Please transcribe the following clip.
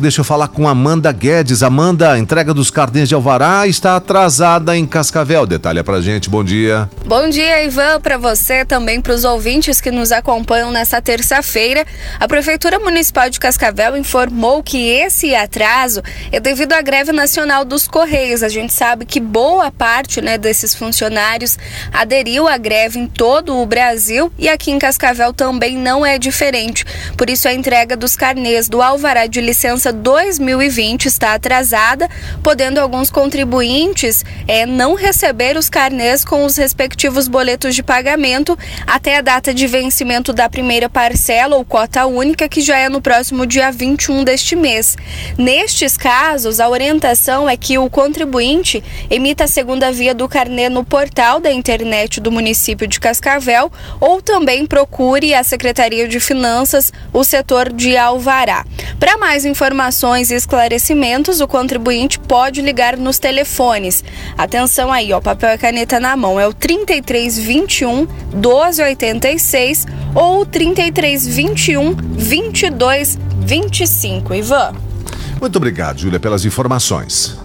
Deixa eu falar com Amanda Guedes. Amanda, a entrega dos carnês de Alvará está atrasada em Cascavel. Detalha pra gente. Bom dia. Bom dia, Ivan, para você também para os ouvintes que nos acompanham nessa terça-feira. A Prefeitura Municipal de Cascavel informou que esse atraso é devido à greve nacional dos Correios. A gente sabe que boa parte, né, desses funcionários aderiu à greve em todo o Brasil e aqui em Cascavel também não é diferente. Por isso a entrega dos carnês do Alvará de licença 2020 está atrasada, podendo alguns contribuintes é, não receber os carnês com os respectivos boletos de pagamento até a data de vencimento da primeira parcela ou cota única, que já é no próximo dia 21 deste mês. Nestes casos, a orientação é que o contribuinte emita a segunda via do carnê no portal da internet do município de Cascavel ou também procure a Secretaria de Finanças, o setor de Alvará. Para mais informações e esclarecimentos, o contribuinte pode ligar nos telefones. Atenção aí, ó, papel e caneta na mão. É o 3321 1286 ou 3321 2225. Ivan. Muito obrigado, Júlia, pelas informações.